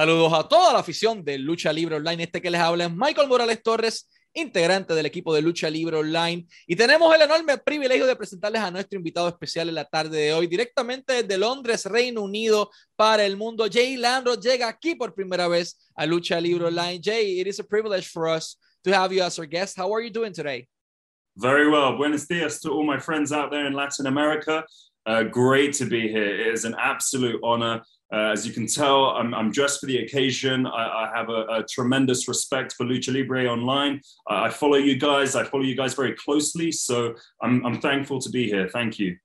Saludos a toda la afición de Lucha Libre Online. Este que les habla es Michael Morales Torres, integrante del equipo de Lucha Libre Online. Y tenemos el enorme privilegio de presentarles a nuestro invitado especial en la tarde de hoy, directamente desde Londres, Reino Unido, para el mundo. Jay Landro llega aquí por primera vez a Lucha Libre Online. Jay, it is a privilege for us to have you as our guest. How are you doing today? Very well. Buenos dias to all my friends out there in Latin America. Uh, great to be here. It is an absolute honor. Uh, as you can tell, I'm, I'm dressed for the occasion. I, I have a, a, tremendous respect for Lucha Libre Online. Uh, I follow you guys. I follow you guys very closely. So I'm, I'm thankful to be here. Thank you.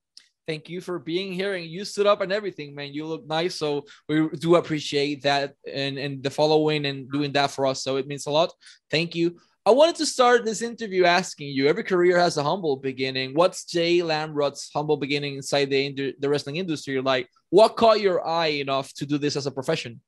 Thank you for being here and you stood up and everything, man. You look nice. So we do appreciate that and, and the following and doing that for us. So it means a lot. Thank you. I wanted to start this interview asking you every career has a humble beginning. What's Jay Lamrod's humble beginning inside the, the wrestling industry? Like, what caught your eye enough to do this as a profession?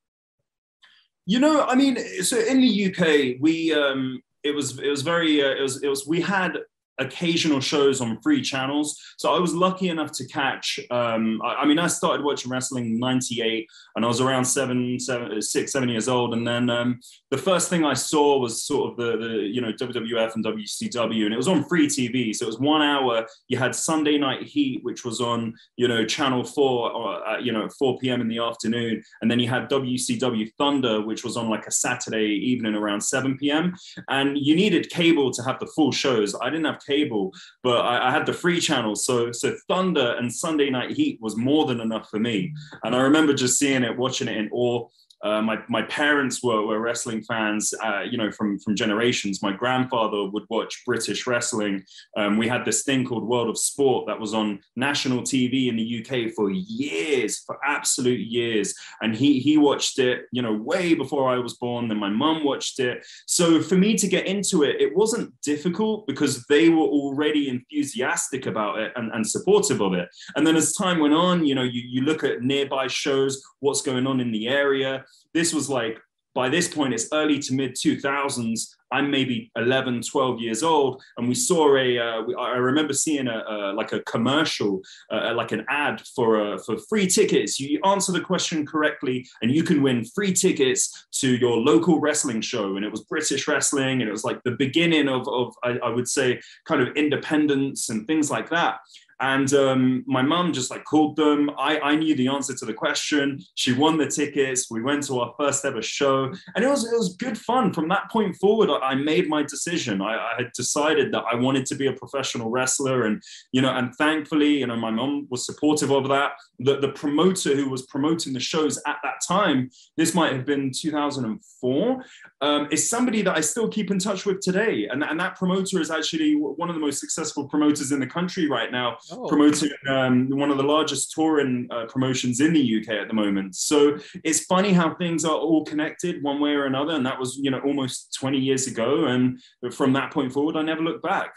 You know, I mean, so in the UK, we, um, it was, it was very, uh, it was, it was, we had occasional shows on free channels. So I was lucky enough to catch. Um, I, I, mean, I started watching wrestling '98, and I was around seven, seven, six, seven years old. And then um, the first thing I saw was sort of the, the you know WWF and WCW, and it was on free TV. So it was one hour. You had Sunday Night Heat, which was on you know Channel Four, or, uh, you know 4 p.m. in the afternoon, and then you had WCW Thunder, which was on like a Saturday evening around 7 p.m. And you needed cable to have the full shows. I didn't have cable, but I, I, had the free channels. So so Thunder and Sunday Night Heat was more than enough for me. And I remember just seeing it, watching it in awe. Uh, my, my parents were, were wrestling fans, uh, you know, from, from generations. My grandfather would watch British wrestling. Um, we had this thing called World of Sport that was on national TV in the UK for years, for absolute years. And he, he watched it, you know, way before I was born. Then my mum watched it. So for me to get into it, it wasn't difficult because they were already enthusiastic about it and, and supportive of it. And then as time went on, you know, you, you look at nearby shows, what's going on in the area this was like by this point it's early to mid 2000s i'm maybe 11 12 years old and we saw a. Uh, i remember seeing a, like a commercial uh, like an ad for uh, for free tickets. You answer the question correctly and you can win free tickets to your local wrestling show. And it was british wrestling and it was like the beginning of, of I, I would say kind of independence and things like that and um, my mum just like called them. I, I knew the answer to the question. She won the tickets. We went to our first ever show, and it was it was good fun. From that point forward, I, I made my decision. I, I, had decided that I wanted to be a professional wrestler, and you know, and thankfully, you know, my mum was supportive of that. The the promoter who was promoting the shows at that time, this might have been 2004, um, is somebody that I still keep in touch with today, and and that promoter is actually one of the most successful promoters in the country right now oh. promoting um, one of the largest touring uh, promotions in the UK at the moment. So it's funny how things are all connected one way or another. And that was, you know, almost 20 years ago. And from that point forward, I never looked back.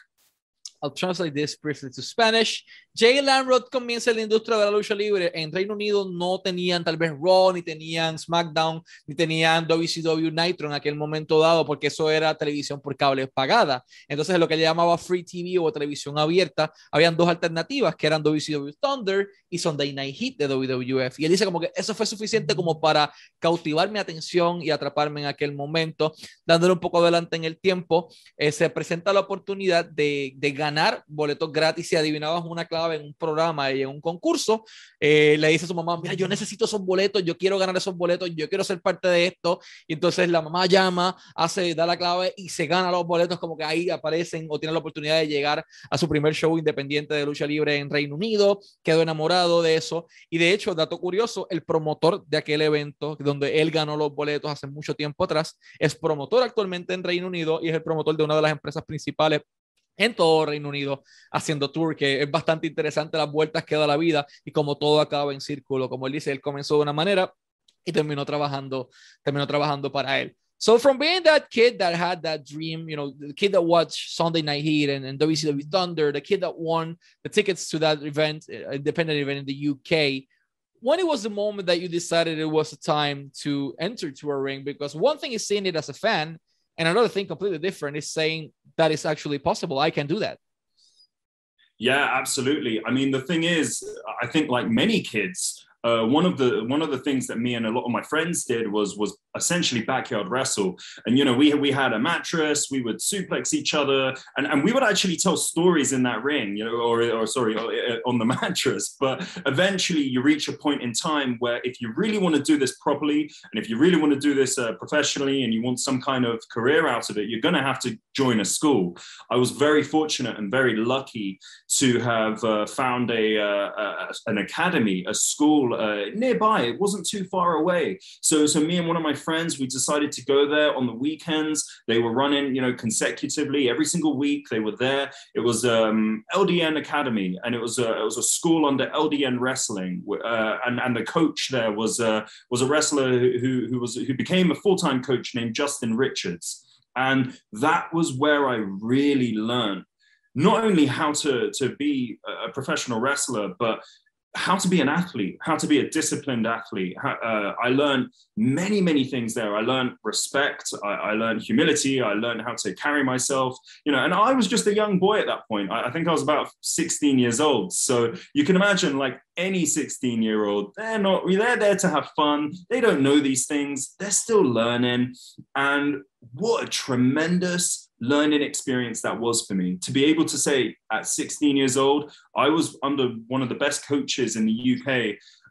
I'll translate this briefly to Spanish. Jay Lamrod comienza en la industria de la lucha libre. En Reino Unido no tenían tal vez Raw, ni tenían SmackDown, ni tenían WCW Nitro en aquel momento dado, porque eso era televisión por cable pagada. Entonces, lo que llamaba Free TV o televisión abierta, habían dos alternativas que eran WCW Thunder y Sunday Night Heat de WWF. Y él dice como que eso fue suficiente como para cautivar mi atención y atraparme en aquel momento. Dándole un poco adelante en el tiempo, eh, se presenta la oportunidad de, de ganar boletos gratis y adivinabas una clave en un programa y en un concurso, eh, le dice a su mamá, mira, yo necesito esos boletos, yo quiero ganar esos boletos, yo quiero ser parte de esto. Y entonces la mamá llama, hace, da la clave y se gana los boletos, como que ahí aparecen o tiene la oportunidad de llegar a su primer show independiente de lucha libre en Reino Unido, quedó enamorado de eso. Y de hecho, dato curioso, el promotor de aquel evento, donde él ganó los boletos hace mucho tiempo atrás, es promotor actualmente en Reino Unido y es el promotor de una de las empresas principales en todo Reino Unido haciendo tour, que es bastante interesante las vueltas que da la vida y como todo acaba en círculo. Como él dice, él comenzó de una manera y terminó trabajando, terminó trabajando para él. So from being that kid that had that dream, you know, the kid that watched Sunday Night Heat and, and WCW Thunder, the kid that won the tickets to that event, uh, independent event in the UK, when it was the moment that you decided it was a time to enter to a ring? Because one thing is seeing it as a fan, and another thing completely different is saying that is actually possible. I can do that. Yeah, absolutely. I mean, the thing is, I think like many kids, uh, one of the one of the things that me and a lot of my friends did was was essentially backyard wrestle. And you know, we we had a mattress, we would suplex each other, and, and we would actually tell stories in that ring, you know, or or sorry, uh, on the mattress. But eventually, you reach a point in time where if you really want to do this properly, and if you really want to do this uh, professionally, and you want some kind of career out of it, you're going to have to join a school. I was very fortunate and very lucky to have uh, found a, uh, a, an academy, a school uh, nearby. It wasn't too far away. So so me and one of my friends, we decided to go there on the weekends. They were running, you know, consecutively every single week. They were there. It was um, LDN Academy, and it was a, it was a school under LDN Wrestling, uh, and and the coach there was uh, was a wrestler who who was who became a full time coach named Justin Richards, and that was where I really learned not only how to to be a professional wrestler, but how to be an athlete, how to be a disciplined athlete. uh, I learned many, many things there. I learned respect. I, I, learned humility. I learned how to carry myself. You know, and I was just a young boy at that point. I, I think I was about 16 years old. So you can imagine, like any 16 year old, they're not. They're there to have fun. They don't know these things. They're still learning. And what a tremendous learning experience that was for me. To be able to say at 16 years old i was under one of the best coaches in the uk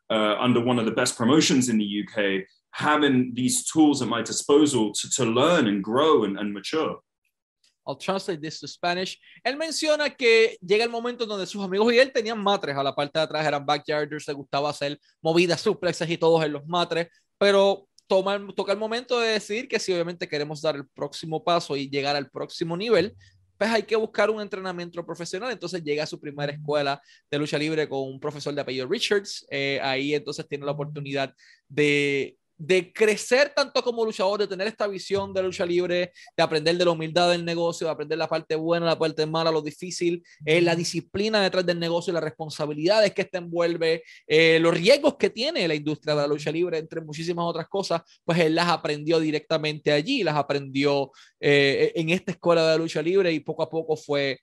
uh, under one of the best promotions in the uk having these tools at my disposal to, to learn and grow and, and mature. I'll translate this to Spanish. Él menciona que llega el momento donde sus amigos y él tenían matres. A la parte de atrás, eran backyarders, le gustaba hacer movidas, suplexes y todos en los matres, pero toma, toca el momento de decir que si obviamente queremos dar el próximo paso y llegar al próximo nivel, pues hay que buscar un entrenamiento profesional. Entonces llega a su primera escuela de lucha libre con un profesor de apellido Richards. Eh, ahí entonces tiene la oportunidad de de crecer tanto como luchador, de tener esta visión de lucha libre, de aprender de la humildad del negocio, de aprender la parte buena, la parte mala, lo difícil, eh, la disciplina detrás del negocio, las responsabilidades que este envuelve, eh, los riesgos que tiene la industria de la lucha libre, entre muchísimas otras cosas, pues él las aprendió directamente allí, las aprendió eh, en esta escuela de lucha libre y poco a poco fue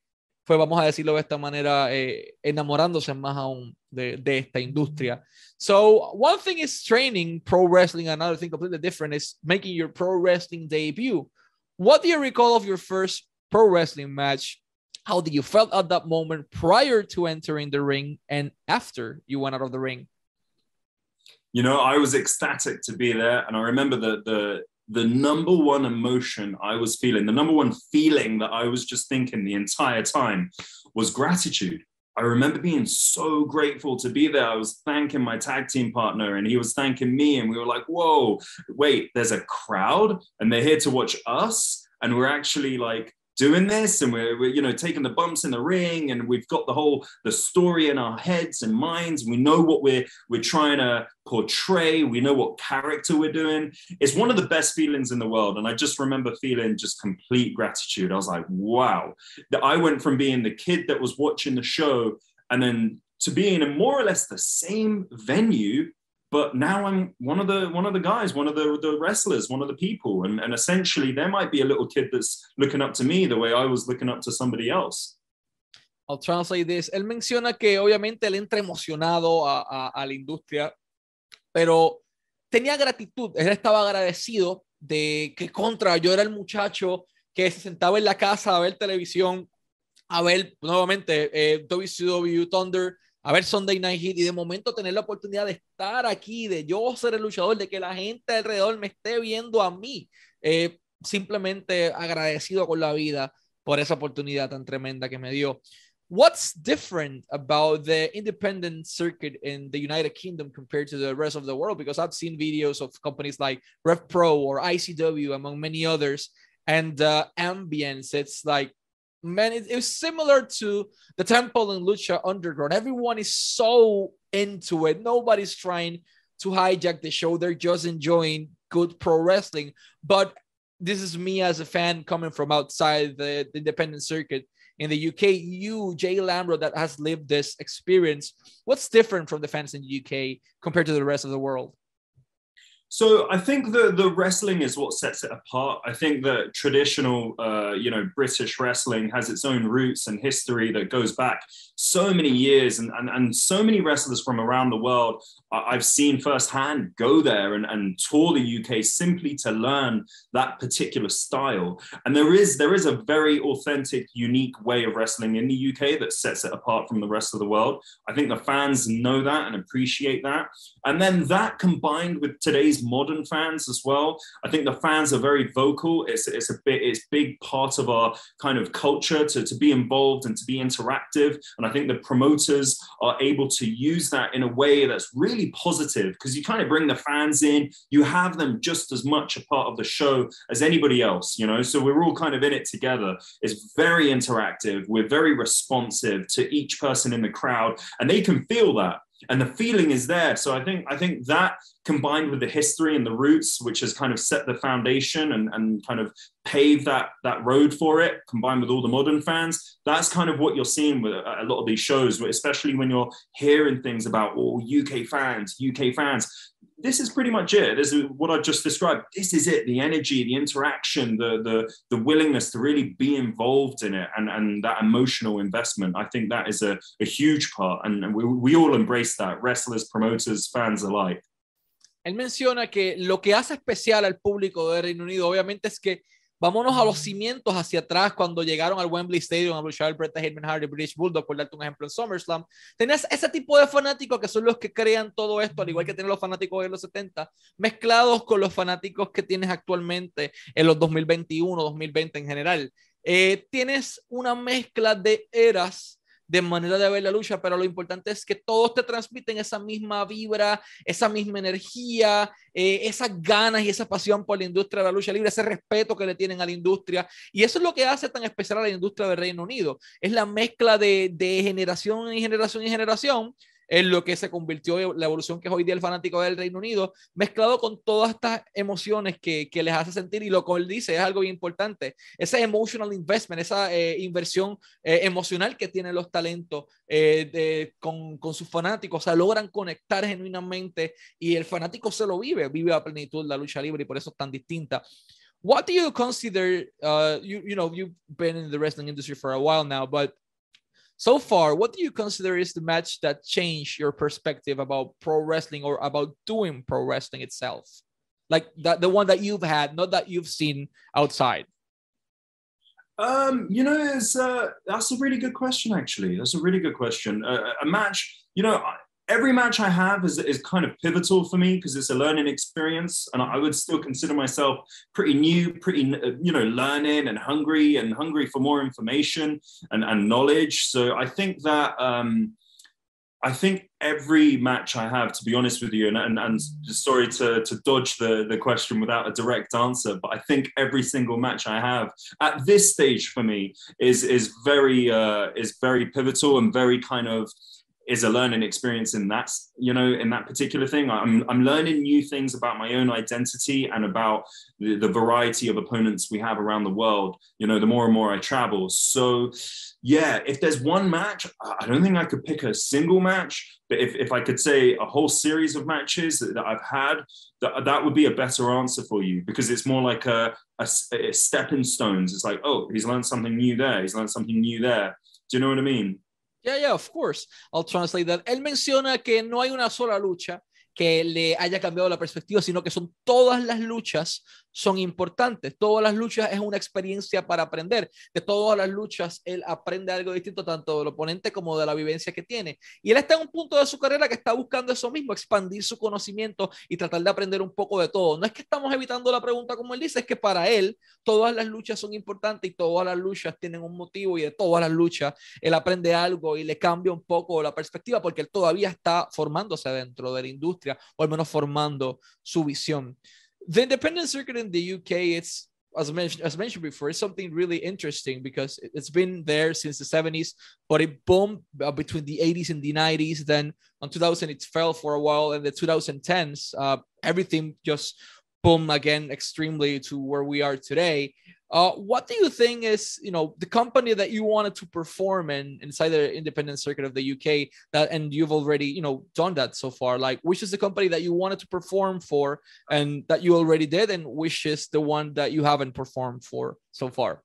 fue, vamos a decirlo de esta manera, eh, enamorándose más aún de, de, esta industria. So, one thing is training pro wrestling, another thing completely different is making your pro wrestling debut. What do you recall of your first pro wrestling match? How did you felt at that moment prior to entering the ring and after you went out of the ring? You know, I was ecstatic to be there, and I remember the the the number one emotion I was feeling, the number one feeling that I was just thinking the entire time was gratitude. I remember being so grateful to be there. I was thanking my tag team partner and he was thanking me. And we were like, whoa, wait, there's a crowd and they're here to watch us. And we're actually like doing this and we're, we're, you know taking the bumps in the ring and we've got the whole the story in our heads and minds. We know what we're we're trying to portray. We know what character we're doing. It's one of the best feelings in the world and i just remember feeling just complete gratitude. I was like wow. That i went from being the kid that was watching the show and then to being in more or less the same venue but now I'm one of the one of the guys, one of the, the wrestlers, one of the people. And, and essentially there might be a little kid that's looking up to me the way I was looking up to somebody else. I'll translate this. Él menciona que obviamente él entra emocionado a, a, a la industria, pero tenía gratitud, él estaba agradecido de que contra yo era el muchacho que se sentaba en la casa a ver televisión, a ver nuevamente eh, WCW Thunder, a ver Sunday Night Heat y de momento tener la oportunidad de estar aquí, de yo ser el luchador, de que la gente alrededor me esté viendo a mí. Eh, simplemente agradecido con la vida por esa oportunidad tan tremenda que me dio. What's different about the independent circuit in the United Kingdom compared to the rest of the world? Because I've seen videos of companies like Rev Pro or ICW, among many others, and uh, ambience. It's like man, it, it was similar to the Temple in Lucha Underground. Everyone is so into it. Nobody's trying to hijack the show. They're just enjoying good pro wrestling. But this is me as a fan coming from outside the, the independent circuit in the UK. You, Jay Lamrod, that has lived this experience. What's different from the fans in the UK compared to the rest of the world? So I think the the wrestling is what sets it apart. I think that traditional, uh, you know, British wrestling has its own roots and history that goes back so many years, and and, and so many wrestlers from around the world I've seen firsthand go there and, and tour the UK simply to learn that particular style. And there is there is a very authentic, unique way of wrestling in the UK that sets it apart from the rest of the world. I think the fans know that and appreciate that. And then that combined with today's modern fans as well, I think the fans are very vocal. It's it's a bit it's big part of our kind of culture to, to be involved and to be interactive. And I think the promoters are able to use that in a way that's really positive because you kind of bring the fans in, you have them just as much a part of the show as anybody else, you know. So we're all kind of in it together. It's very interactive. We're very responsive to each person in the crowd, and they can feel that and the feeling is there. So i think i think that combined with the history and the roots which has kind of set the foundation and, and kind of paved that that road for it combined with all the modern fans that's kind of what you're seeing with a lot of these shows especially when you're hearing things about oh uk fans uk fans this is pretty much it. This is what I just described. This is it. The energy, the interaction, the the the willingness to really be involved in it, and and that emotional investment. I think that is a, a huge part, and we, we all embrace that. Wrestlers, promoters, fans alike. Él menciona que lo que hace especial al público de Reino Unido, obviamente, es que Vámonos a los cimientos hacia atrás cuando llegaron al Wembley Stadium a luchar el Bret Heyman Hardy British Bulldog, por darte un ejemplo en SummerSlam. Tenías ese tipo de fanáticos que son los que crean todo esto, al igual que tienen los fanáticos de los 70, mezclados con los fanáticos que tienes actualmente en los 2021, 2020 en general. Eh, tienes una mezcla de eras de manera de ver la lucha, pero lo importante es que todos te transmiten esa misma vibra, esa misma energía, eh, esas ganas y esa pasión por la industria de la lucha libre, ese respeto que le tienen a la industria. Y eso es lo que hace tan especial a la industria del Reino Unido. Es la mezcla de, de generación y generación y generación en lo que se convirtió la evolución que hoy día el fanático del Reino Unido, mezclado con todas estas emociones que, que les hace sentir y lo que él dice es algo importante, ese emotional investment, esa eh, inversión eh, emocional que tienen los talentos eh, de, con, con, sus fanáticos, o sea, logran conectar genuinamente y el fanático se lo vive, vive a plenitud la lucha libre y por eso es tan distinta. What do you consider, uh, you, you know, you've been in the wrestling industry for a while now, but so far, what do you consider is the match that changed your perspective about pro wrestling or about doing pro wrestling itself? Like that, the one that you've had, not that you've seen outside. Um, you know, it's, uh, that's a really good question. Actually, that's a really good question. Uh, a match, you know, every match I have is, is kind of pivotal for me because it's a learning experience. And I would still consider myself pretty new, pretty, you know, learning and hungry and hungry for more information and, and knowledge. So I think that, um, I think every match I have, to be honest with you, and, and, and sorry to, to dodge the, the question without a direct answer, but I think every single match I have at this stage for me is is very uh, is very pivotal and very kind of is a learning experience in that you know in that particular thing. I'm, I'm learning new things about my own identity and about the, the variety of opponents we have around the world. You know the more and more i travel. So yeah if there's one match i don't think i could pick a single match but if, if i could say a whole series of matches that, that i've had that, that would be a better answer for you because it's more like a, a, a stepping stones. It's like oh he's learned something new there. He's learned something new there. Do you know what i mean Yeah, yeah, of course. I'll translate that. Él menciona que no hay una sola lucha que le haya cambiado la perspectiva, sino que son todas las luchas son importantes. Todas las luchas es una experiencia para aprender. De todas las luchas, él aprende algo distinto, tanto del oponente como de la vivencia que tiene. Y él está en un punto de su carrera que está buscando eso mismo, expandir su conocimiento y tratar de aprender un poco de todo. No es que estamos evitando la pregunta como él dice, es que para él todas las luchas son importantes y todas las luchas tienen un motivo y de todas las luchas él aprende algo y le cambia un poco la perspectiva porque él todavía está formándose dentro de la industria o al menos formando su visión. The independent circuit in the UK, it's as mentioned as mentioned before, it's something really interesting because it's been there since the 70s, but it boomed uh, between the 80s and the 90s. Then on 2000, it fell for a while, and the 2010s, uh, everything just boomed again extremely to where we are today. Uh, what do you think is, you know, the company that you wanted to perform in inside the independent circuit of the UK that, and you've already, you know, done that so far? Like, which is the company that you wanted to perform for and that you already did, and which is the one that you haven't performed for so far?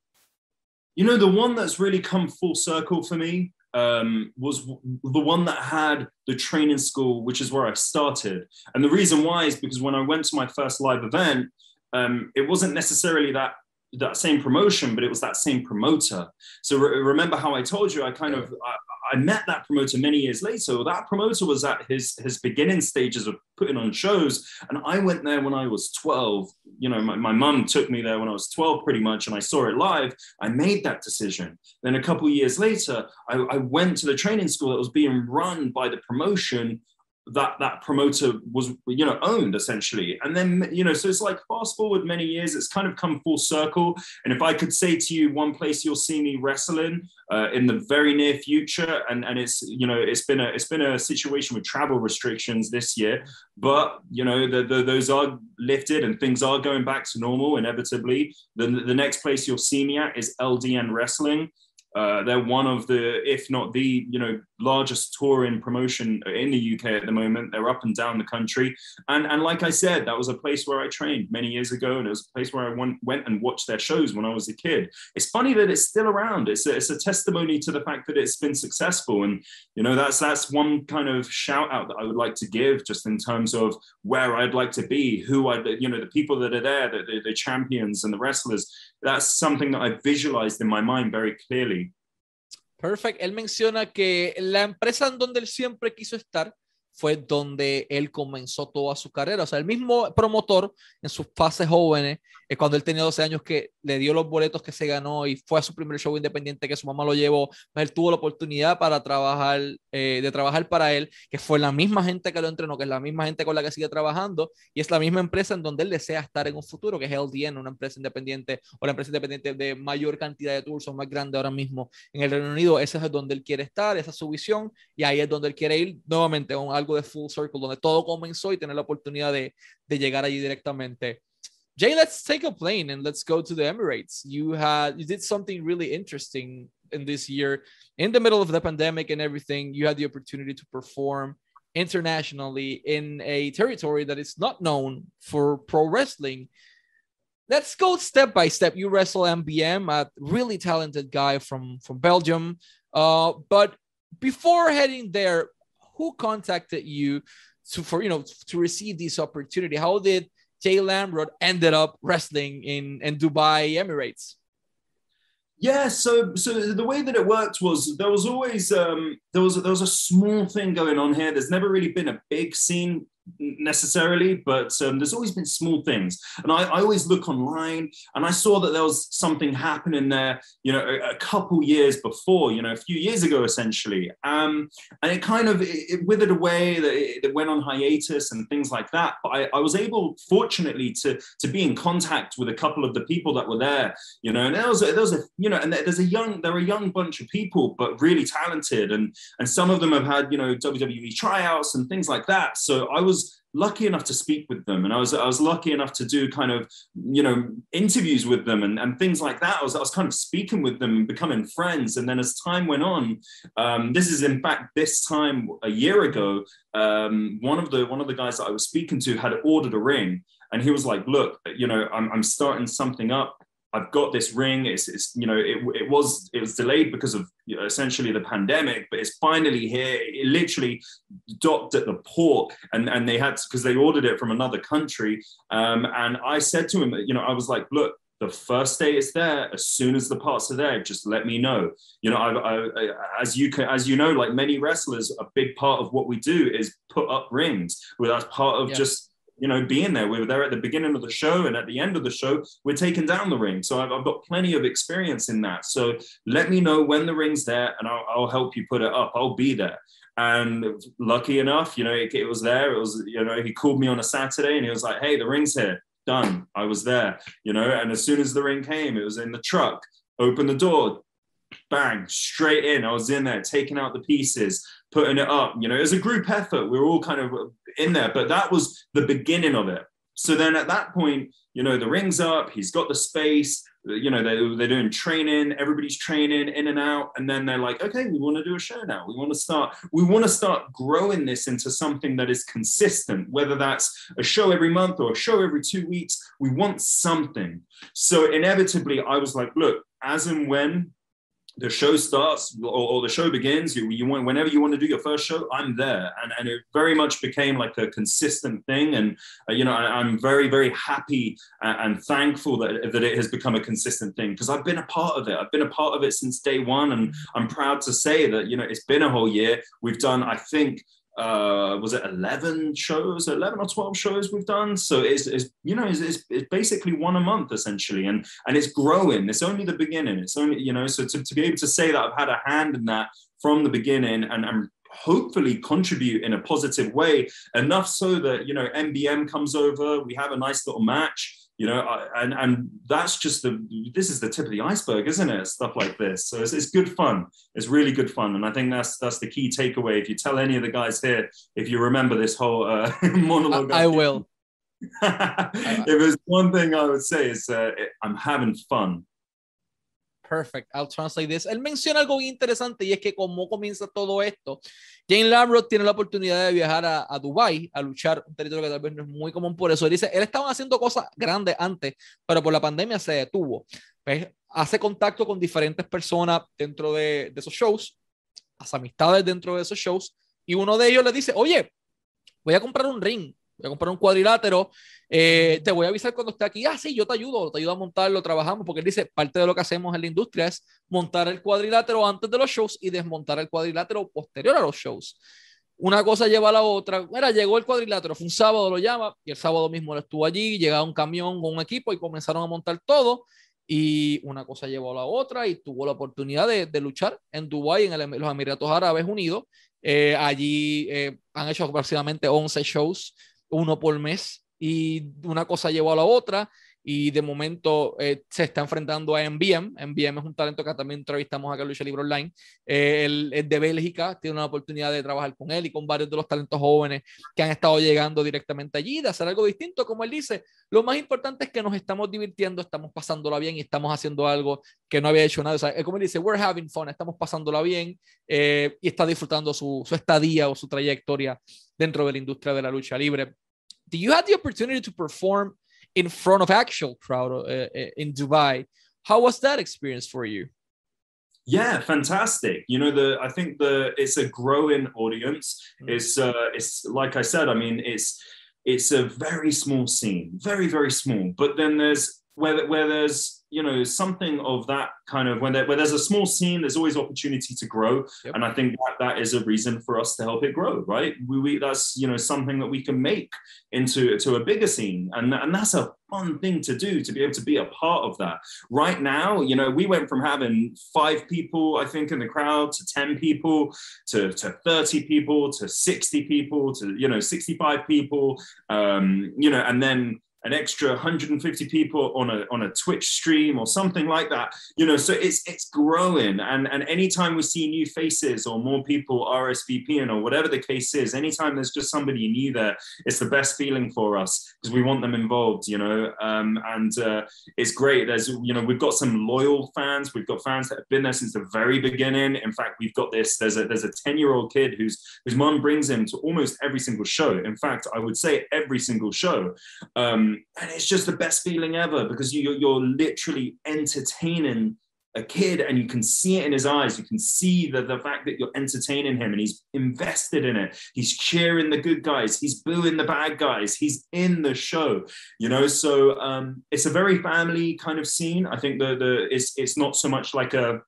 You know, the one that's really come full circle for me um, was the one that had the training school, which is where I started. And the reason why is because when I went to my first live event, um, it wasn't necessarily that that same promotion, but it was that same promoter. So re- remember how I told you I kind of I, I, met that promoter many years later. That promoter was at his his beginning stages of putting on shows, and I went there when I was 12. You know, my, my mum took me there when I was 12 pretty much, and I saw it live. I made that decision. Then a couple years later, I, I went to the training school that was being run by the promotion that that promoter was you know owned essentially. And then you know so it's like fast forward many years it's kind of come full circle. And if i could say to you one place you'll see me wrestling uh, in the very near future and and it's you know it's been a it's been a situation with travel restrictions this year. But you know the, the, those are lifted and things are going back to normal inevitably. The, the next place you'll see me at is ldn wrestling uh, they're one of the, if not the, you know, largest touring promotion in the UK at the moment. They're up and down the country, and and like I said, that was a place where I trained many years ago, and it was a place where I went, went and watched their shows when I was a kid. It's funny that it's still around. It's a, it's a testimony to the fact that it's been successful, and you know that's that's one kind of shout out that I would like to give, just in terms of where I'd like to be, who I, you know, the people that are there, the, the, the champions and the wrestlers. That's something that I visualized in my mind very clearly. Perfect. Él menciona que la empresa en donde él siempre quiso estar fue donde él comenzó toda su carrera. O sea, el mismo promotor en sus fases jóvenes, eh, cuando él tenía 12 años, que le dio los boletos que se ganó y fue a su primer show independiente que su mamá lo llevó, él tuvo la oportunidad para trabajar, eh, de trabajar para él, que fue la misma gente que lo entrenó, que es la misma gente con la que sigue trabajando y es la misma empresa en donde él desea estar en un futuro, que es LDN, una empresa independiente o la empresa independiente de mayor cantidad de tours o más grande ahora mismo en el Reino Unido. Ese es donde él quiere estar, esa es su visión y ahí es donde él quiere ir nuevamente con algo de full circle, donde todo comenzó y tener la oportunidad de, de llegar allí directamente. Jay, let's take a plane and let's go to the Emirates. You had you did something really interesting in this year in the middle of the pandemic and everything. You had the opportunity to perform internationally in a territory that is not known for pro wrestling. Let's go step by step. You wrestle MBM, a really talented guy from from Belgium. Uh, but before heading there, who contacted you to for you know to receive this opportunity? How did Jay Lamrod ended up wrestling in in Dubai Emirates? Yeah, so so the way that it worked was there was always um, there was there was a small thing going on here. There's never really been a big scene necessarily, but um, there's always been small things. And I, I, always look online and I saw that there was something happening there, you know, a, a couple years before, you know, a few years ago, essentially. Um, and it kind of it, it withered away, it, it, went on hiatus and things like that. But I, I, was able, fortunately, to, to be in contact with a couple of the people that were there, you know, and there was a, there was a you know, and there's a young, there are a young bunch of people, but really talented. And, and some of them have had, you know, WWE tryouts and things like that. So I was lucky enough to speak with them. And I was I was lucky enough to do kind of you know interviews with them and, and things like that. I was, I was kind of speaking with them and becoming friends. And then as time went on um, this is in fact this time a year ago um, one of the one of the guys that I was speaking to had ordered a ring. And he was like look you know I'm, I'm starting something up I've got this ring. It's, it's you know, it, it was it was delayed because of you know, essentially the pandemic, but it's finally here. It literally docked at the port, and and they had because they ordered it from another country. Um, and I said to him, you know, I was like, look, the first day it's there as soon as the parts are there just let me know you know I, I, as you can as you know like many wrestlers a big part of what we do is put up rings well that's part of yeah. just you know, being there. We were there at the beginning of the show and at the end of the show, we're taking down the ring. So I've, I've got plenty of experience in that. So let me know when the ring's there and I'll, I'll help you put it up. I'll be there. And lucky enough, you know, it, it was there. It was, you know, he called me on a Saturday and he was like, hey, the ring's here. Done. I was there, you know, and as soon as the ring came, it was in the truck. Open the door, bang, straight in. I was in there taking out the pieces, putting it up. You know, it was a group effort. We were all kind of in there, but that was the beginning of it. So then at that point, you know, the ring's up, he's got the space, you know, they, they're doing training, everybody's training in and out. And then they're like, okay, we want to do a show now. We want to start, we want to start growing this into something that is consistent, whether that's a show every month or a show every two weeks. We want something. So inevitably, I was like, look, as and when the show starts or, or, the show begins you, you want whenever you want to do your first show i'm there. And, and it very much became like a consistent thing. And uh, you know I, am very very happy and, and, thankful that, that it has become a consistent thing. Because i've been a part of it. I've been a part of it since day one. And i'm proud to say that you know it's been a whole year. We've done i think uh, was it 11 shows 11 or 12 shows we've done? So it's, it's you know it's, it's, it's, basically one a month essentially and and it's growing. It's only the beginning. It's only you know so to, to be able to say that i've had a hand in that from the beginning and, and hopefully contribute in a positive way enough so that you know mbm comes over we have a nice little match you know and and that's just the this is the tip of the iceberg isn't it? Stuff like this. So it's, it's good fun. It's really good fun. And i think that's that's the key takeaway. If you tell any of the guys here if you remember this whole uh, monologue i, I will. If there's one thing i would say is uh, i'm having fun perfect. I'll translate this. Él menciona algo interesante y es que como comienza todo esto, Jane Lamroth tiene la oportunidad de viajar a, a Dubai a luchar un territorio que tal vez no es muy común por eso. Él dice, él estaba haciendo cosas grandes antes, pero por la pandemia se detuvo. Pues, hace contacto con diferentes personas dentro de, de esos shows, hace amistades dentro de esos shows, y uno de ellos le dice, oye, voy a comprar un ring, voy a comprar un cuadrilátero, eh, te voy a avisar cuando esté aquí. Ah, sí, yo te ayudo, te ayudo a montarlo, trabajamos, porque él dice, parte de lo que hacemos en la industria es montar el cuadrilátero antes de los shows y desmontar el cuadrilátero posterior a los shows. Una cosa lleva a la otra. Mira, llegó el cuadrilátero, fue un sábado, lo llama, y el sábado mismo él estuvo allí, llegaba un camión con un equipo y comenzaron a montar todo. Y una cosa llevó a la otra y tuvo la oportunidad de, de luchar en Dubái, en, los Emiratos Árabes Unidos. Eh, allí eh, han hecho aproximadamente 11 shows uno por mes y una cosa llevó a la otra y de momento eh, se está enfrentando a MBM. MBM es un talento que también entrevistamos acá en Lucha Libre Online. Eh, él es de Bélgica, tiene una oportunidad de trabajar con él y con varios de los talentos jóvenes que han estado llegando directamente allí, de hacer algo distinto. Como él dice, lo más importante es que nos estamos divirtiendo, estamos pasándola bien y estamos haciendo algo que no había hecho nada. O sea, como él dice, we're having fun, estamos pasándola bien eh, y está disfrutando su, su estadía o su trayectoria dentro de la industria de la lucha libre. do you have the opportunity to perform in front of actual crowd uh, uh, in Dubai? How was that experience for you? Yeah, fantastic. You know, the I think the it's a growing audience. Mm. It's uh, it's like I said. I mean, it's it's a very small scene, very very small. But then there's where where there's you know something of that kind of when there, where there's a small scene there's always opportunity to grow. Yep. and i think that, that is a reason for us to help it grow right? We, we, that's you know something that we can make into to a bigger scene. And, and that's a fun thing to do to be able to be a part of that. Right now you know we went from having five people i think in the crowd to 10 people to, to 30 people to 60 people to you know 65 people. Um, you know and then an extra 150 people on a on a Twitch stream or something like that. You know, so it's it's growing, and and anytime we see new faces or more people RSVPing or whatever the case is, anytime there's just somebody new there, it's the best feeling for us because we want them involved. You know, um, and uh, it's great. There's you know we've got some loyal fans. We've got fans that have been there since the very beginning. In fact, we've got this. There's a there's a 10 year old kid whose whose mum brings him to almost every single show. In fact, I would say every single show. Um, and it's just the best feeling ever because you, you're literally entertaining a kid and you can see it in his eyes. You can see the, the fact that you're entertaining him and he's invested in it. He's cheering the good guys. He's booing the bad guys. He's in the show you know? So um, it's a very family kind of scene. I think the, the it's, it's not so much like a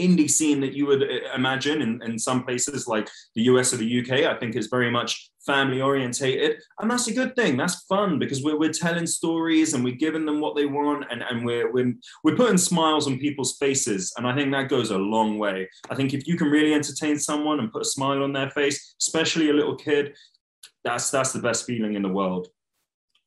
indie scene that you would uh, imagine in, in some places like the US or the UK. I think is very much family orientated. And that's a good thing. That's fun because we're, we're telling stories and we're giving them what they want and, and we're, we're, we're putting smiles on people's faces. And I think that goes a long way. I think if you can really entertain someone and put a smile on their face, especially a little kid, that's, that's the best feeling in the world.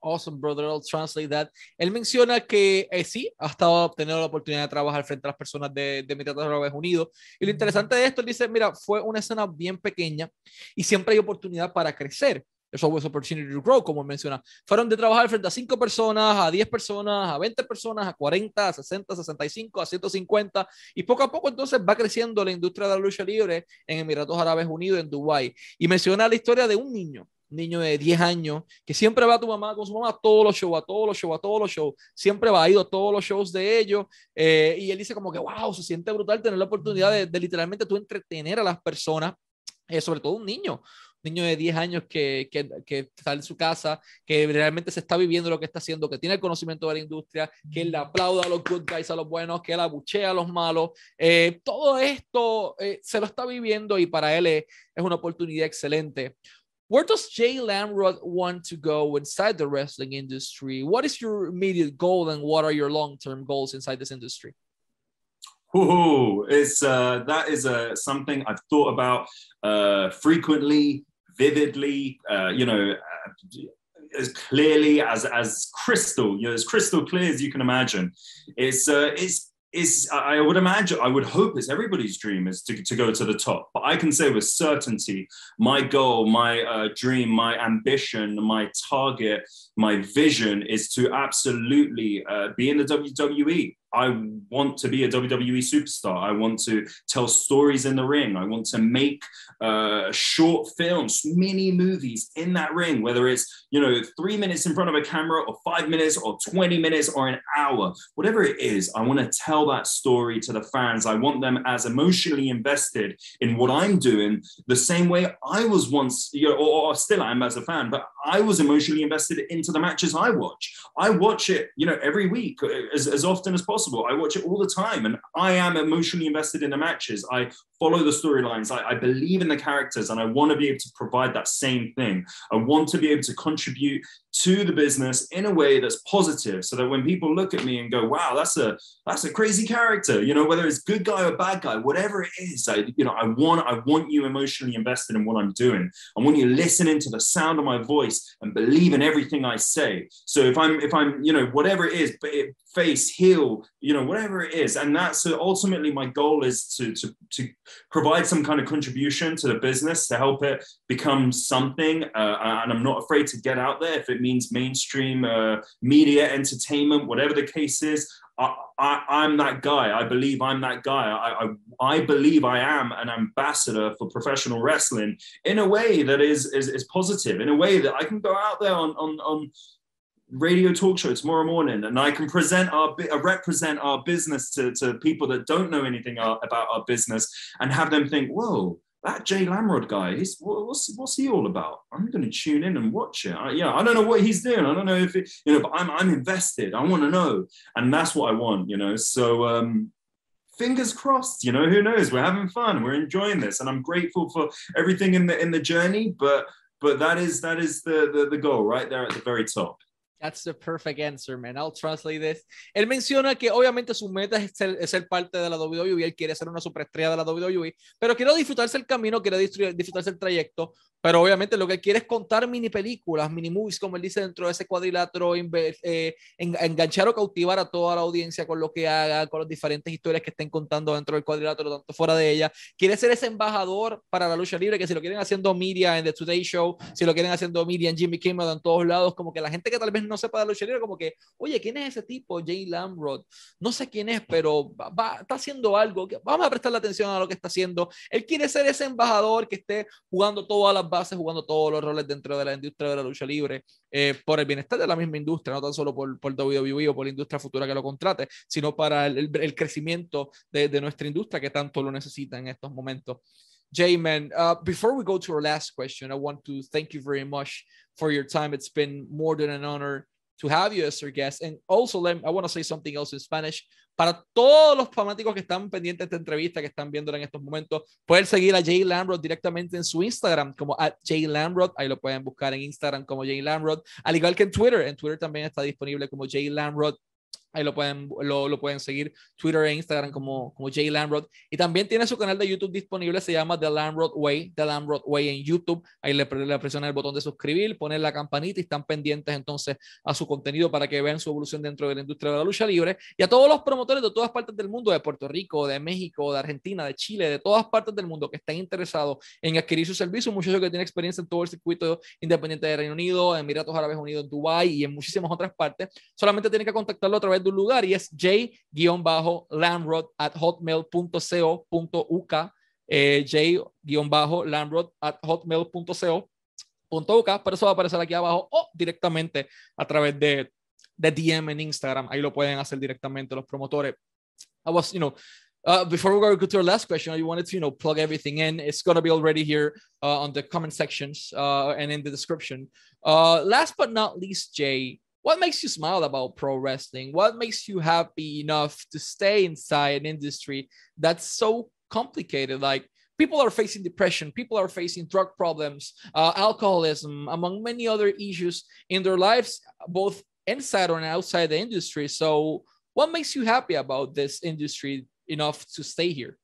Awesome, brother. I'll translate that. Él menciona que eh, sí, ha estado teniendo la oportunidad de trabajar frente a las personas de, de Emiratos Árabes Unidos. Y lo interesante de esto, él dice, mira, fue una escena bien pequeña y siempre hay oportunidad para crecer. there's always opportunity to grow, como menciona. Fueron de trabajar frente a 5 personas, a 10 personas, a 20 personas, a 40, a 60, a 65, a 150, y poco a poco entonces va creciendo la industria de la lucha libre en Emiratos Árabes Unidos, en Dubái. Y menciona la historia de un niño niño de 10 años, que siempre va a tu mamá con su mamá a todos los shows, a todos los shows, a todos los shows, siempre va, a ir a todos los shows de ellos, eh, y él dice como que, wow, se siente brutal tener la oportunidad de, literalmente tú entretener a las personas, eh, sobre todo un niño, niño de 10 años que, que, que, está en su casa, que realmente se está viviendo lo que está haciendo, que tiene el conocimiento de la industria, que le aplauda a los good guys, a los buenos, que él abuchea a los malos. Eh, todo esto se lo está viviendo y para él es una oportunidad excelente. Where does Jay Lamrod want to go inside the wrestling industry? What is your immediate goal and what are your long-term goals inside this industry? Ooh, it's uh, that is uh, something I've thought about uh, frequently, vividly. Uh, you know, uh, as clearly as as crystal, you know, as crystal clear as you can imagine. It's uh, it's is I would imagine, I would hope it's everybody's dream is to, to go to the top. But I can say with certainty, my goal, my uh, dream, my ambition, my target, my vision is to absolutely uh, be in the WWE. I want to be a WWE superstar. I want to tell stories in the ring. I want to make uh, short films, mini movies in that ring, whether it's, you know, three minutes in front of a camera or five minutes or 20 minutes or an hour, whatever it is, I want to tell that story to the fans. I want them as emotionally invested in what I'm doing the same way I was once, you know, or, or still am as a fan, but I was emotionally invested into the matches I watch. I watch it, you know, every week uh, as, as often as possible. I watch it all the time and I am emotionally invested in the matches. I follow the storylines. I, I believe in the characters and I want to be able to provide that same thing. I want to be able to contribute to the business in a way that's positive so that when people look at me and go wow that's a that's a crazy character you know whether it's good guy or bad guy whatever it is I you know I want I want you emotionally invested in what I'm doing. I want you listening to the sound of my voice and believe in everything I say. So if I'm if I'm you know whatever it is face heal you know whatever it is and that's ultimately my goal is to to to provide some kind of contribution to the business to help it become something uh, and I'm not afraid to get out there if it means mainstream uh, media, entertainment, whatever the case is. I, am that guy. I believe I'm that guy. I, I, I, believe I am an ambassador for professional wrestling in a way that is, is, is positive, in a way that I can go out there on, on, on radio talk show tomorrow morning and I can present our uh, represent our business to, to people that don't know anything about our business and have them think, whoa, that Jay Lamrod guy, he's what's what's he all about? I'm going to tune in and watch it. I, yeah, I don't know what he's doing. I don't know if it, you know, but I'm I'm invested. I want to know, and that's what I want. You know, so um, fingers crossed. You know, who knows? We're having fun. We're enjoying this, and I'm grateful for everything in the in the journey. But but that is that is the the, the goal right there at the very top. That's the perfect answer, man. I'll translate this. Él menciona que obviamente su meta es ser, parte de la WWE, él quiere ser una superestrella de la WWE, pero quiere disfrutarse el camino, quiere disfrutarse el trayecto, pero obviamente lo que quiere es contar mini películas, mini movies, como él dice dentro de ese cuadrilátero, eh, enganchar o cautivar a toda la audiencia con lo que haga, con las diferentes historias que estén contando dentro del cuadrilátero, tanto fuera de ella. Quiere ser ese embajador para la lucha libre, que si lo quieren haciendo media en The Today Show, si lo quieren haciendo media en Jimmy Kimmel, en todos lados, como que la gente que tal vez no sepa de lucha libre, como que, oye, ¿quién es ese tipo? Jay Lamrod. No sé quién es, pero va, está haciendo algo. Vamos a prestarle atención a lo que está haciendo. Él quiere ser ese embajador que esté jugando todas las bases, jugando todos los roles dentro de la industria de la lucha libre, eh, por el bienestar de la misma industria, no tan solo por, por WWE o por la industria futura que lo contrate, sino para el, el crecimiento de, de, nuestra industria que tanto lo necesita en estos momentos. Jayman, uh, before we go to our last question, I want to thank you very much for your time. It's been more than an honor to have you as our guest. And also, let, I want to say something else in Spanish. Para todos los fanáticos que están pendientes de esta entrevista, que están viéndola en estos momentos, pueden seguir a Jay Lamrod directamente en su Instagram como at Jay Lamrod. Ahí lo pueden buscar en Instagram como Jay Lamrod. Al igual que en Twitter. En Twitter también está disponible como Jay Lamrod Ahí lo pueden, lo, lo, pueden seguir, Twitter e Instagram como, como Jay Landrod. Y también tiene su canal de YouTube disponible, se llama The Landrod Way, The Landrod Way en YouTube. Ahí le, le presionan el botón de suscribir, ponen la campanita y están pendientes entonces a su contenido para que vean su evolución dentro de la industria de la lucha libre. Y a todos los promotores de todas partes del mundo, de Puerto Rico, de México, de Argentina, de Chile, de todas partes del mundo que estén interesados en adquirir su servicio, muchachos que tienen experiencia en todo el circuito independiente de Reino Unido, Emiratos Árabes Unidos, en Dubái y en muchísimas otras partes, solamente tienen que contactarlo a través de lugar y es j-landrod at hotmail.co.uk eh, j-landrod at hotmail.co.uk pero eso va a aparecer aquí abajo o directamente a través de, de DM en Instagram. Ahí lo pueden hacer directamente los promotores. I was, you know, Uh, before we go to our last question, I wanted to you know plug everything in. It's gonna be already here uh, on the comment sections uh, and in the description. Uh, last but not least, Jay, what makes you smile about pro wrestling? What makes you happy enough to stay inside an industry that's so complicated? Like people are facing depression, people are facing drug problems, uh, alcoholism, among many other issues in their lives, both inside and outside the industry. So, what makes you happy about this industry enough to stay here?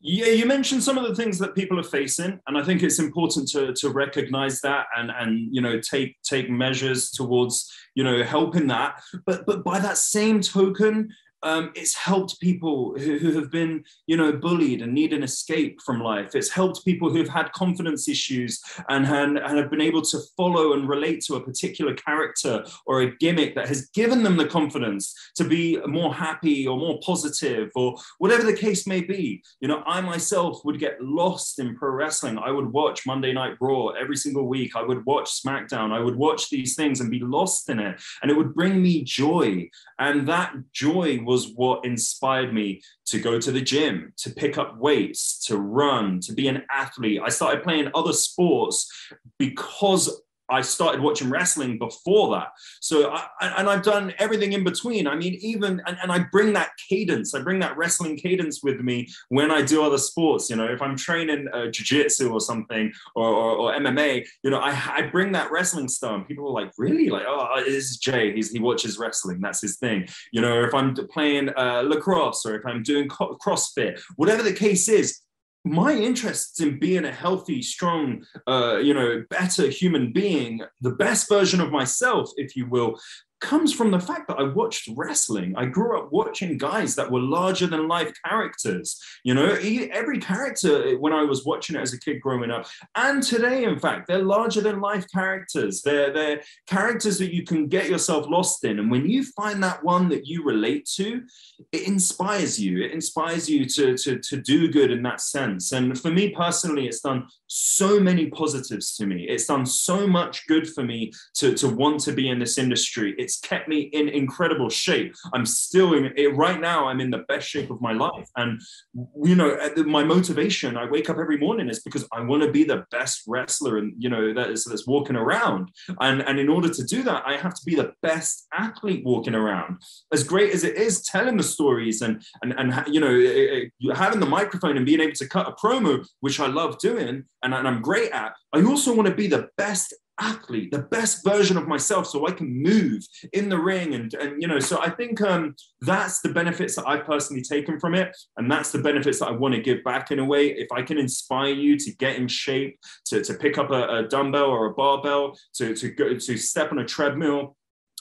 Yeah, you mentioned some of the things that people are facing, and I think it's important to to recognize that and and you know take take measures towards you know helping that. But but by that same token, um, it's helped people who, who, have been, you know, bullied and need an escape from life. It's helped people who've had confidence issues and, and, and have been able to follow and relate to a particular character or a gimmick that has given them the confidence to be more happy or more positive or whatever the case may be. You know, I myself would get lost in pro wrestling. I would watch Monday Night Raw every single week. I would watch SmackDown. I would watch these things and be lost in it. And it would bring me joy. And that joy was was what inspired me to go to the gym, to pick up weights, to run, to be an athlete. I started playing other sports because I started watching wrestling before that. So, I, and I've done everything in between. I mean, even, and, and, I bring that cadence, I bring that wrestling cadence with me when I do other sports. You know, if I'm training uh, jiu-jitsu or something or, or, or, MMA, you know, I, I bring that wrestling stuff. People are like, really? Like, oh, this is Jay. He's, he watches wrestling. That's his thing. You know, if I'm playing uh, lacrosse or if I'm doing CrossFit, whatever the case is, my interests in being a healthy, strong, uh, you know, better human being, the best version of myself, if you will, comes from the fact that I watched wrestling. I grew up watching guys that were larger than life characters. You know, every character uh, when I was watching it as a kid growing up, and today, in fact, they're larger than life characters. They're, they're characters that you can get yourself lost in. And when you find that one that you relate to, it inspires you. It inspires you to, to, to do good in that sense. And for me personally, it's done so many positives to me. It's done so much good for me to, to want to be in this industry. It's kept me in incredible shape. I'm still in it right now. I'm in the best shape of my life. And, you know, my motivation, I wake up every morning is because I want to be the best wrestler and, you know, that is that's walking around. And, and in order to do that, I have to be the best athlete walking around. As great as it is telling the stories and, and, and you know, having the microphone and being able to cut a promo, which I love doing, and, and I'm great at. I also want to be the best athlete, the best version of myself, so I can move in the ring. And, and you know, so I think um, that's the benefits that I've personally taken from it. And that's the benefits that I want to give back in a way. If I can inspire you to get in shape, to, to pick up a, a dumbbell or a barbell, to, to go to step on a treadmill,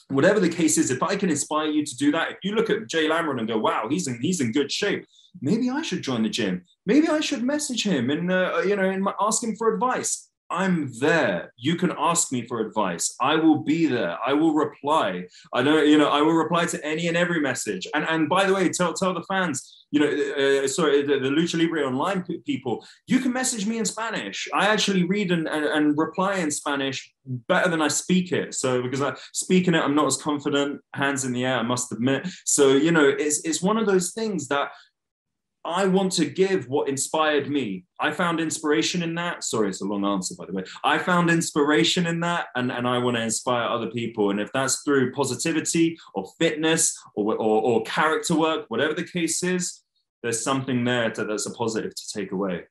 whatever the case is, if I can inspire you to do that, if you look at Jay Lamrod and go, wow, he's in, he's in good shape, maybe I should join the gym. Maybe I should message him and, uh, you know, and ask him for advice. I'm there. You can ask me for advice. I will be there. I will reply. I know, you know, I will reply to any and every message. And and by the way, tell tell the fans, you know, uh, sorry, the, the, Lucha Libre online people, you can message me in Spanish. I actually read and, and, and reply in Spanish better than I speak it. So because I speaking it, I'm not as confident. Hands in the air, I must admit. So you know, it's it's one of those things that I want to give what inspired me. I found inspiration in that. Sorry, it's a long answer, by the way. I found inspiration in that, and, and I want to inspire other people. And if that's through positivity or fitness or, or, or character work, whatever the case is, there's something there to, that's a positive to take away.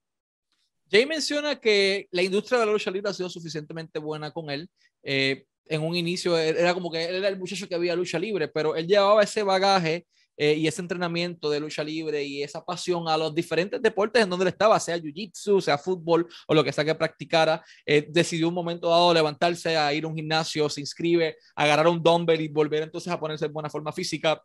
Jay menciona que la industria de la lucha libre ha sido suficientemente buena con él. Eh, en un inicio era como que él era el muchacho que había lucha libre, pero él llevaba ese bagaje eh, y ese entrenamiento de lucha libre y esa pasión a los diferentes deportes en donde él estaba, sea jiu-jitsu, sea fútbol o lo que sea que practicara, eh, decidió un momento dado levantarse a ir a un gimnasio, se inscribe, agarrar un dumbbell y volver entonces a ponerse en buena forma física.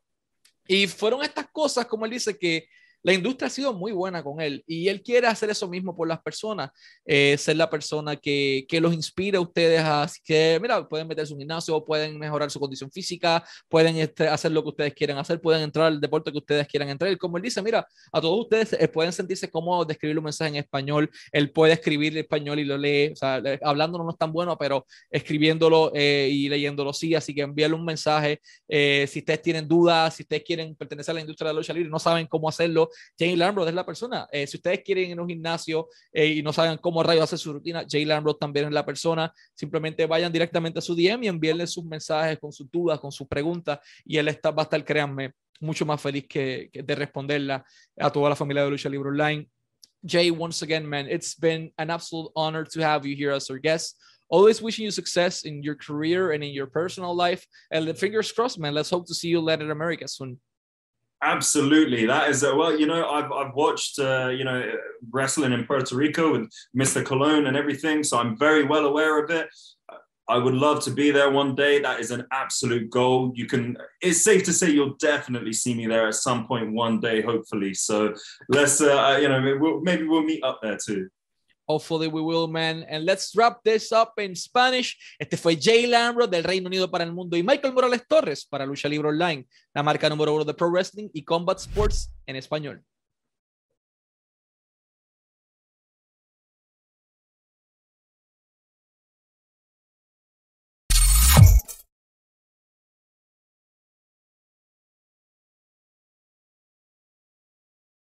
Y fueron estas cosas, como él dice, que la industria ha sido muy buena con él y él quiere hacer eso mismo por las personas, eh, ser la persona que, que, los inspire a ustedes a que, mira, pueden meterse un gimnasio, pueden mejorar su condición física, pueden este, hacer lo que ustedes quieran hacer, pueden entrar al deporte que ustedes quieran entrar. Como él dice, mira, a todos ustedes eh, pueden sentirse cómodos de escribir un mensaje en español, él puede escribir en español y lo lee, o sea, hablándolo no es tan bueno, pero escribiéndolo eh, y leyéndolo sí, así que envíale un mensaje. si ustedes tienen dudas, si ustedes quieren pertenecer a la industria de la lucha libre no saben cómo hacerlo, Jay Lambrot es la persona. Eh, si ustedes quieren ir a un gimnasio eh, y no saben cómo rayos hacer su rutina, Jay Lambrot también es la persona. Simplemente vayan directamente a su DM y envíenle sus mensajes con sus dudas, con sus preguntas y él está, va a estar, créanme, mucho más feliz que, de responderla a toda la familia de Lucha Libre Online. Jay, once again, man, it's been an absolute honor to have you here as our guest. Always wishing you success in your career and in your personal life. And fingers crossed, man. Let's hope to see you Latin America soon. Absolutely, that is uh, well. You know, I've I've watched uh, you know wrestling in Puerto Rico with Mr. Colon and everything, so I'm very well aware of it. I would love to be there one day. That is an absolute goal. You can. It's safe to say you'll definitely see me there at some point one day, hopefully. So let's, uh, you know, we'll, maybe we'll meet up there too. Hopefully we will, man. And let's wrap this up in Spanish. Este fue Jay Lamro del Reino Unido para el mundo y Michael Morales Torres para Lucha Libre Online, la marca número uno de Pro Wrestling y Combat Sports en español.